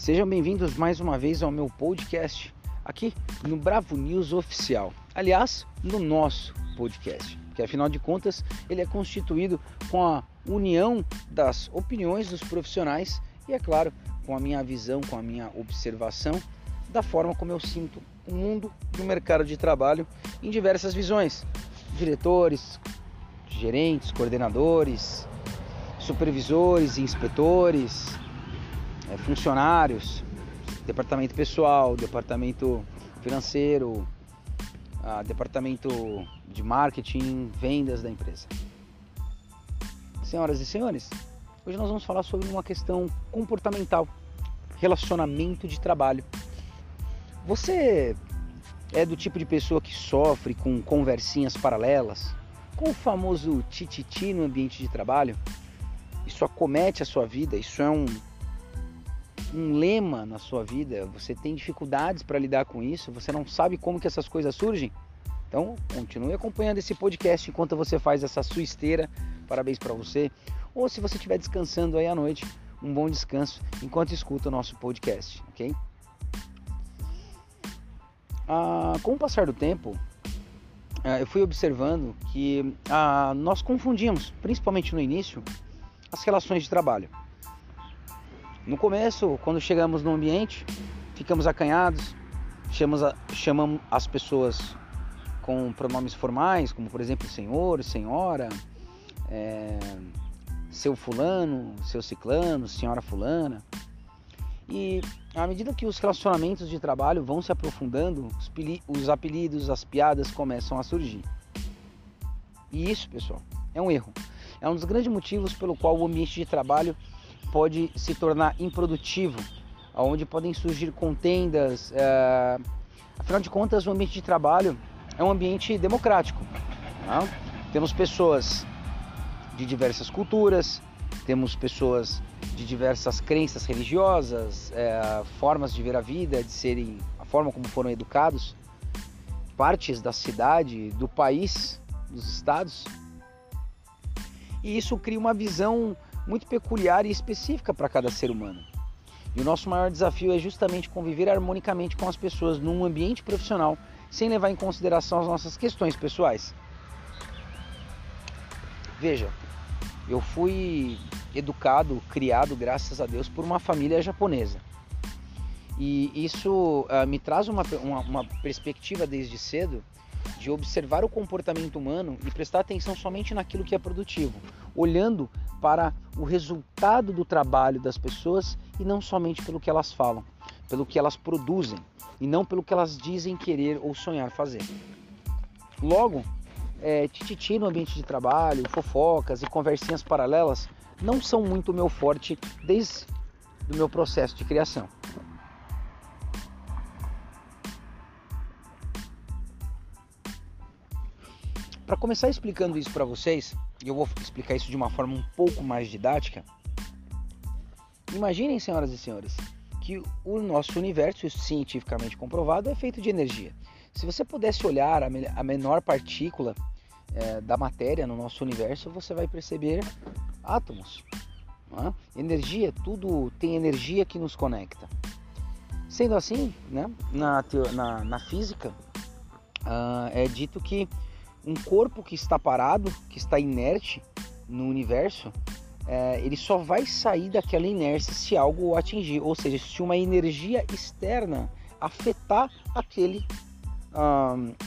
Sejam bem-vindos mais uma vez ao meu podcast aqui no Bravo News Oficial. Aliás, no nosso podcast, que afinal de contas ele é constituído com a união das opiniões dos profissionais e, é claro, com a minha visão, com a minha observação da forma como eu sinto o mundo e o mercado de trabalho em diversas visões. Diretores, gerentes, coordenadores, supervisores, inspetores, é, funcionários, departamento pessoal, departamento financeiro, a, departamento de marketing, vendas da empresa. Senhoras e senhores, hoje nós vamos falar sobre uma questão comportamental, relacionamento de trabalho. Você é do tipo de pessoa que sofre com conversinhas paralelas, com o famoso tititi no ambiente de trabalho? Isso acomete a sua vida, isso é um um lema na sua vida, você tem dificuldades para lidar com isso, você não sabe como que essas coisas surgem, então continue acompanhando esse podcast enquanto você faz essa sua esteira. Parabéns para você. Ou se você estiver descansando aí à noite, um bom descanso enquanto escuta o nosso podcast, ok? Ah, com o passar do tempo, ah, eu fui observando que ah, nós confundimos, principalmente no início, as relações de trabalho. No começo, quando chegamos no ambiente, ficamos acanhados, chamamos, a, chamamos as pessoas com pronomes formais, como por exemplo senhor, senhora, é, seu fulano, seu ciclano, senhora fulana. E à medida que os relacionamentos de trabalho vão se aprofundando, os, os apelidos, as piadas começam a surgir. E isso, pessoal, é um erro. É um dos grandes motivos pelo qual o ambiente de trabalho pode se tornar improdutivo, onde podem surgir contendas. É... Afinal de contas, o ambiente de trabalho é um ambiente democrático. Né? Temos pessoas de diversas culturas, temos pessoas de diversas crenças religiosas, é, formas de ver a vida, de serem, a forma como foram educados, partes da cidade, do país, dos estados. E isso cria uma visão muito peculiar e específica para cada ser humano. E o nosso maior desafio é justamente conviver harmonicamente com as pessoas num ambiente profissional, sem levar em consideração as nossas questões pessoais. Veja, eu fui educado, criado, graças a Deus, por uma família japonesa. E isso uh, me traz uma, uma, uma perspectiva desde cedo de observar o comportamento humano e prestar atenção somente naquilo que é produtivo, olhando para o resultado do trabalho das pessoas e não somente pelo que elas falam, pelo que elas produzem e não pelo que elas dizem querer ou sonhar fazer. Logo, é, tititi no ambiente de trabalho, fofocas e conversinhas paralelas não são muito meu forte desde o meu processo de criação. Para começar explicando isso para vocês, e eu vou explicar isso de uma forma um pouco mais didática. Imaginem, senhoras e senhores, que o nosso universo, cientificamente comprovado, é feito de energia. Se você pudesse olhar a menor partícula é, da matéria no nosso universo, você vai perceber átomos. É? Energia, tudo tem energia que nos conecta. Sendo assim, né, na, na, na física, uh, é dito que um corpo que está parado, que está inerte no universo, é, ele só vai sair daquela inércia se algo o atingir, ou seja, se uma energia externa afetar aquele,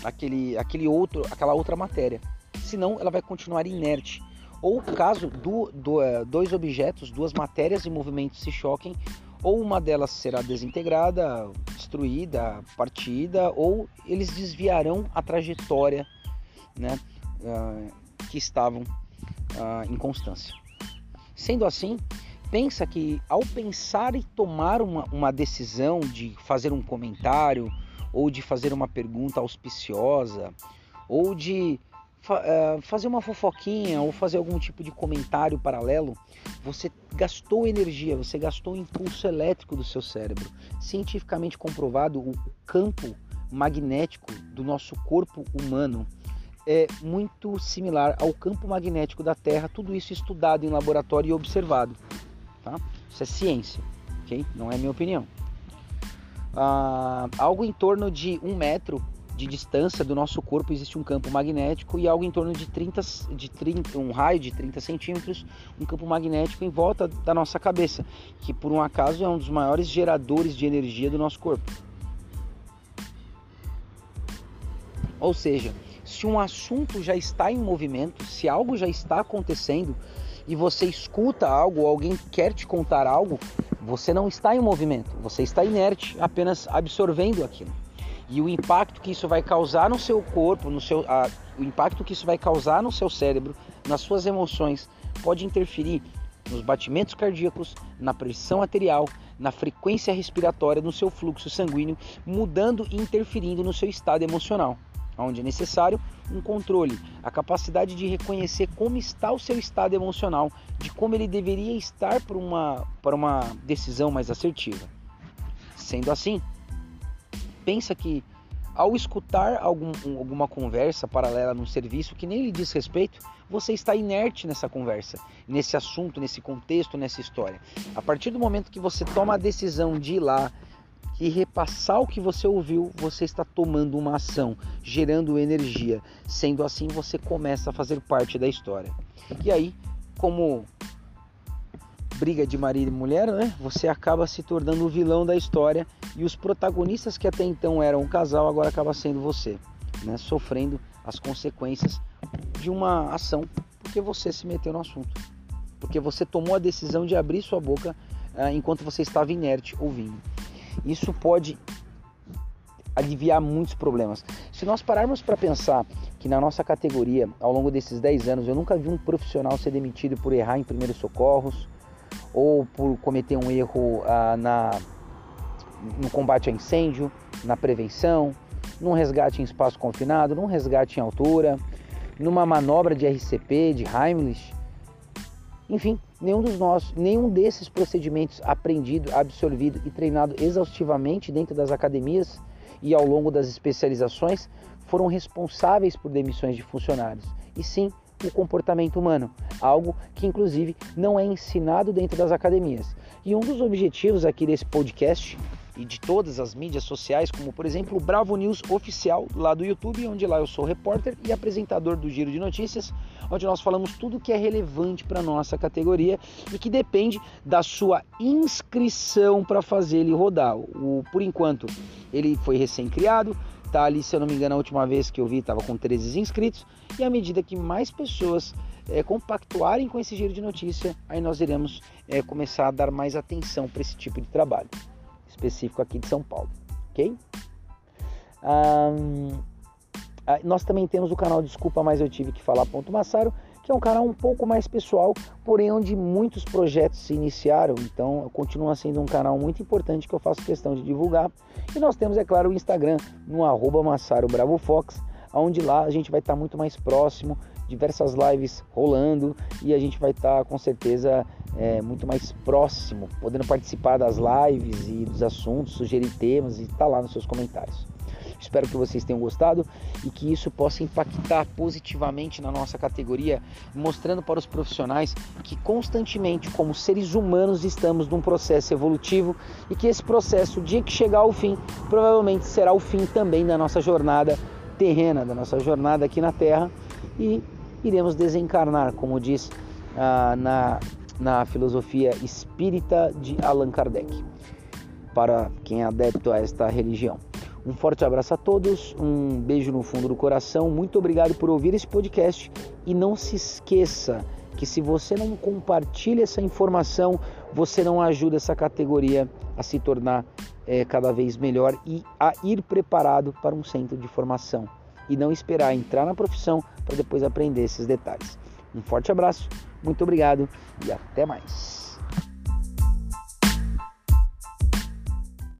aquele, aquele outro, aquela outra matéria. Senão, ela vai continuar inerte. Ou caso do, do, é, dois objetos, duas matérias em movimento se choquem, ou uma delas será desintegrada, destruída, partida, ou eles desviarão a trajetória né, uh, que estavam uh, em constância. Sendo assim, pensa que ao pensar e tomar uma, uma decisão de fazer um comentário, ou de fazer uma pergunta auspiciosa, ou de uh, fazer uma fofoquinha, ou fazer algum tipo de comentário paralelo, você gastou energia, você gastou impulso elétrico do seu cérebro. Cientificamente comprovado, o campo magnético do nosso corpo humano é muito similar ao campo magnético da Terra, tudo isso estudado em laboratório e observado. Tá? Isso é ciência. ok? Não é minha opinião. Ah, algo em torno de um metro de distância do nosso corpo existe um campo magnético e algo em torno de 30, de 30 um raio de 30 centímetros, um campo magnético em volta da nossa cabeça, que por um acaso é um dos maiores geradores de energia do nosso corpo. Ou seja, se um assunto já está em movimento, se algo já está acontecendo e você escuta algo, alguém quer te contar algo, você não está em movimento, você está inerte, apenas absorvendo aquilo. E o impacto que isso vai causar no seu corpo, no seu, a, o impacto que isso vai causar no seu cérebro, nas suas emoções, pode interferir nos batimentos cardíacos, na pressão arterial, na frequência respiratória, no seu fluxo sanguíneo, mudando e interferindo no seu estado emocional, onde é necessário um controle, a capacidade de reconhecer como está o seu estado emocional, de como ele deveria estar para uma, para uma decisão mais assertiva. Sendo assim, pensa que ao escutar algum, alguma conversa paralela num serviço que nem lhe diz respeito, você está inerte nessa conversa, nesse assunto, nesse contexto, nessa história. A partir do momento que você toma a decisão de ir lá e repassar o que você ouviu, você está tomando uma ação, gerando energia. Sendo assim, você começa a fazer parte da história. E aí, como briga de marido e mulher, né? Você acaba se tornando o vilão da história e os protagonistas que até então eram um casal agora acaba sendo você, né? Sofrendo as consequências de uma ação porque você se meteu no assunto, porque você tomou a decisão de abrir sua boca uh, enquanto você estava inerte ouvindo. Isso pode aliviar muitos problemas. Se nós pararmos para pensar que na nossa categoria, ao longo desses 10 anos, eu nunca vi um profissional ser demitido por errar em primeiros socorros, ou por cometer um erro ah, na, no combate a incêndio, na prevenção, num resgate em espaço confinado, num resgate em altura, numa manobra de RCP, de Heimlich. Enfim, nenhum dos nossos, nenhum desses procedimentos aprendido, absorvido e treinado exaustivamente dentro das academias e ao longo das especializações foram responsáveis por demissões de funcionários. E sim, o comportamento humano, algo que inclusive não é ensinado dentro das academias. E um dos objetivos aqui desse podcast e de todas as mídias sociais, como por exemplo o Bravo News oficial lá do YouTube, onde lá eu sou repórter e apresentador do Giro de Notícias, onde nós falamos tudo que é relevante para nossa categoria e que depende da sua inscrição para fazer ele rodar. O, por enquanto, ele foi recém-criado, tá ali, se eu não me engano, a última vez que eu vi estava com 13 inscritos, e à medida que mais pessoas é, compactuarem com esse giro de notícia, aí nós iremos é, começar a dar mais atenção para esse tipo de trabalho, específico aqui de São Paulo, ok? Um, nós também temos o canal Desculpa, mas eu tive que falar. Ponto Massaro, que é um canal um pouco mais pessoal, porém onde muitos projetos se iniciaram, então continua sendo um canal muito importante que eu faço questão de divulgar. E nós temos, é claro, o Instagram no arroba Massaro Bravo Fox, onde lá a gente vai estar muito mais próximo, diversas lives rolando e a gente vai estar com certeza é, muito mais próximo, podendo participar das lives e dos assuntos, sugerir temas e estar tá lá nos seus comentários. Espero que vocês tenham gostado e que isso possa impactar positivamente na nossa categoria, mostrando para os profissionais que constantemente, como seres humanos, estamos num processo evolutivo e que esse processo, o dia que chegar ao fim, provavelmente será o fim também da nossa jornada terrena, da nossa jornada aqui na Terra e iremos desencarnar, como diz ah, na, na filosofia espírita de Allan Kardec, para quem é adepto a esta religião. Um forte abraço a todos, um beijo no fundo do coração, muito obrigado por ouvir esse podcast e não se esqueça que se você não compartilha essa informação, você não ajuda essa categoria a se tornar é, cada vez melhor e a ir preparado para um centro de formação e não esperar entrar na profissão para depois aprender esses detalhes. Um forte abraço, muito obrigado e até mais.